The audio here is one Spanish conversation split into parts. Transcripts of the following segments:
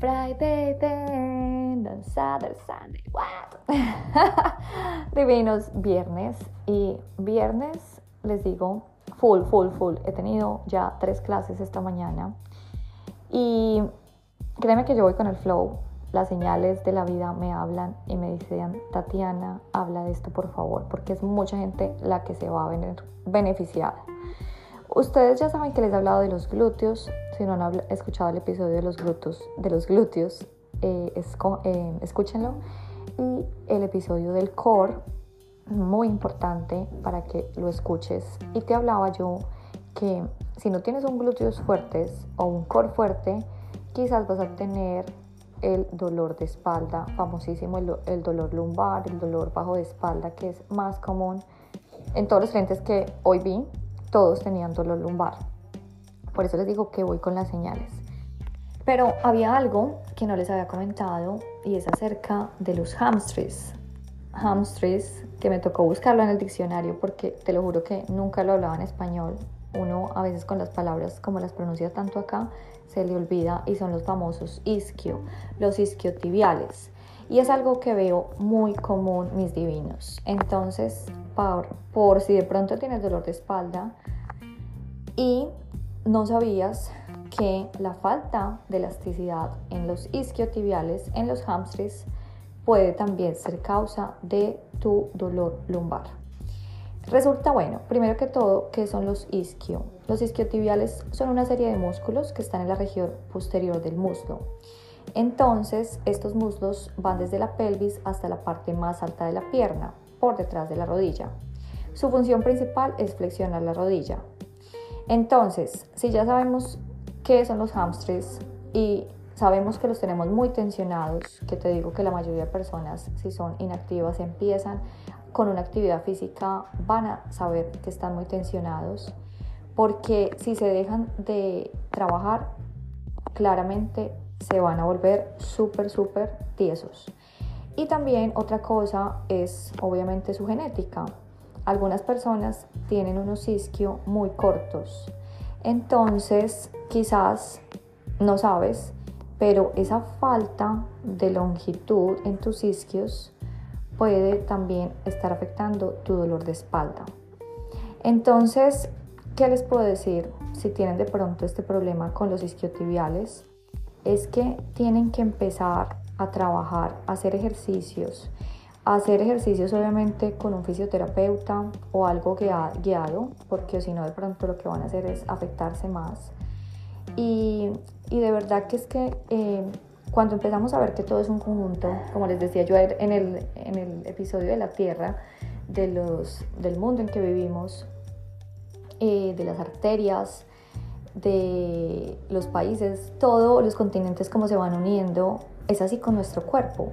Friday then, on Saturday, Sunday, what? Divinos viernes y viernes les digo full, full, full. He tenido ya tres clases esta mañana y créeme que yo voy con el flow. Las señales de la vida me hablan y me dicen, Tatiana, habla de esto por favor, porque es mucha gente la que se va a ver beneficiada. Ustedes ya saben que les he hablado de los glúteos. Si no han escuchado el episodio de los glúteos, eh, eh, escúchenlo. Y el episodio del core, muy importante para que lo escuches. Y te hablaba yo que si no tienes un glúteos fuertes o un core fuerte, quizás vas a tener el dolor de espalda, famosísimo el, el dolor lumbar, el dolor bajo de espalda, que es más común en todos los clientes que hoy vi todos tenían dolor lumbar. Por eso les digo que voy con las señales. Pero había algo que no les había comentado y es acerca de los hamstrings. Hamstrings, que me tocó buscarlo en el diccionario porque te lo juro que nunca lo hablaba en español. Uno a veces con las palabras como las pronuncia tanto acá se le olvida y son los famosos isquio, los isquiotibiales. Y es algo que veo muy común, mis divinos. Entonces, por, si de pronto tienes dolor de espalda y no sabías que la falta de elasticidad en los isquiotibiales, en los hamstrings, puede también ser causa de tu dolor lumbar. Resulta bueno, primero que todo, ¿qué son los isquio? Los isquiotibiales son una serie de músculos que están en la región posterior del muslo. Entonces, estos muslos van desde la pelvis hasta la parte más alta de la pierna, por detrás de la rodilla. Su función principal es flexionar la rodilla. Entonces, si ya sabemos qué son los hamstrings y sabemos que los tenemos muy tensionados, que te digo que la mayoría de personas, si son inactivas, empiezan con una actividad física, van a saber que están muy tensionados, porque si se dejan de trabajar, claramente se van a volver súper, súper tiesos. Y también otra cosa es obviamente su genética. Algunas personas tienen unos isquio muy cortos. Entonces, quizás no sabes, pero esa falta de longitud en tus isquios puede también estar afectando tu dolor de espalda. Entonces, ¿qué les puedo decir si tienen de pronto este problema con los isquiotibiales? Es que tienen que empezar a trabajar, a hacer ejercicios, a hacer ejercicios obviamente con un fisioterapeuta o algo guiado, porque si no de pronto lo que van a hacer es afectarse más. Y, de verdad que es que eh, cuando empezamos a ver que todo es un conjunto, como les decía yo en el, en el episodio de la Tierra, de los, del mundo en que vivimos, eh, de las arterias, de los países, todos los continentes como se van uniendo, es así con nuestro cuerpo.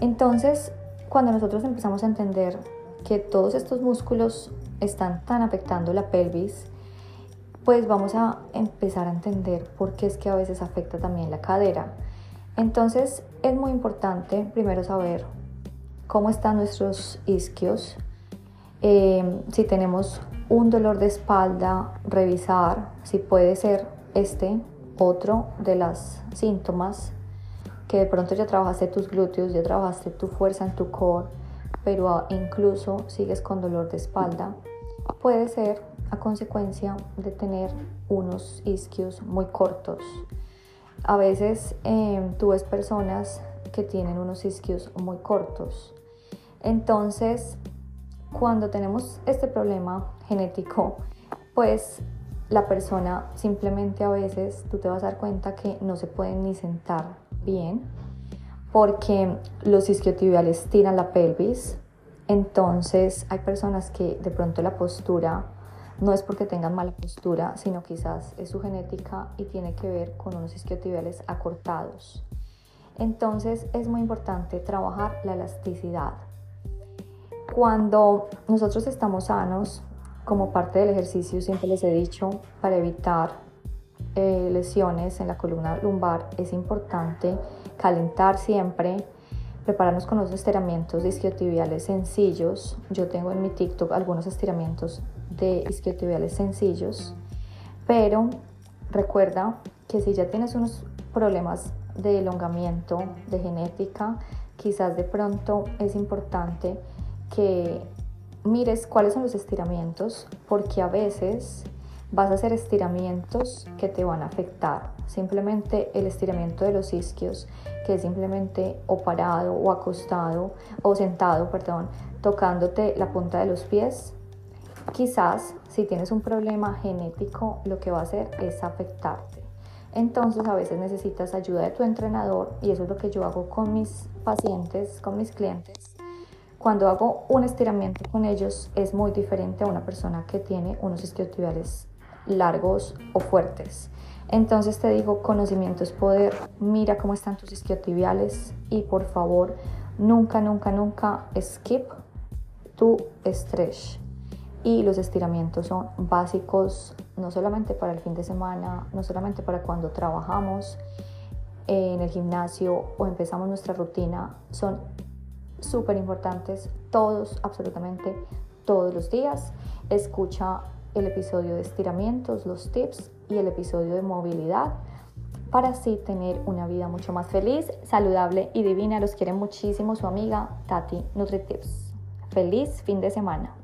Entonces, cuando nosotros empezamos a entender que todos estos músculos están tan afectando la pelvis, pues vamos a empezar a entender por qué es que a veces afecta también la cadera. Entonces es muy importante primero saber cómo están nuestros isquios, eh, si tenemos un dolor de espalda, revisar si puede ser este otro de los síntomas que de pronto ya trabajaste tus glúteos, ya trabajaste tu fuerza en tu core, pero incluso sigues con dolor de espalda, puede ser a consecuencia de tener unos isquios muy cortos. A veces em, tú ves personas que tienen unos isquios muy cortos. Entonces, cuando tenemos este problema genético, pues la persona simplemente a veces tú te vas a dar cuenta que no se pueden ni sentar bien porque los isquiotibiales tiran la pelvis. Entonces hay personas que de pronto la postura no es porque tengan mala postura, sino quizás es su genética y tiene que ver con unos isquiotibiales acortados. Entonces es muy importante trabajar la elasticidad. Cuando nosotros estamos sanos, como parte del ejercicio, siempre les he dicho, para evitar eh, lesiones en la columna lumbar, es importante calentar siempre, prepararnos con los estiramientos isquiotibiales sencillos. Yo tengo en mi TikTok algunos estiramientos de isquiotibiales sencillos, pero recuerda que si ya tienes unos problemas de elongamiento, de genética, quizás de pronto es importante que mires cuáles son los estiramientos, porque a veces vas a hacer estiramientos que te van a afectar. Simplemente el estiramiento de los isquios, que es simplemente o parado o acostado o sentado, perdón, tocándote la punta de los pies. Quizás si tienes un problema genético, lo que va a hacer es afectarte. Entonces a veces necesitas ayuda de tu entrenador y eso es lo que yo hago con mis pacientes, con mis clientes cuando hago un estiramiento con ellos es muy diferente a una persona que tiene unos isquiotibiales largos o fuertes. Entonces te digo, conocimiento es poder, mira cómo están tus isquiotibiales y por favor, nunca, nunca, nunca skip tu stretch. Y los estiramientos son básicos no solamente para el fin de semana, no solamente para cuando trabajamos en el gimnasio o empezamos nuestra rutina, son súper importantes todos, absolutamente todos los días. Escucha el episodio de estiramientos, los tips y el episodio de movilidad para así tener una vida mucho más feliz, saludable y divina. Los quiere muchísimo su amiga Tati NutriTips. Feliz fin de semana.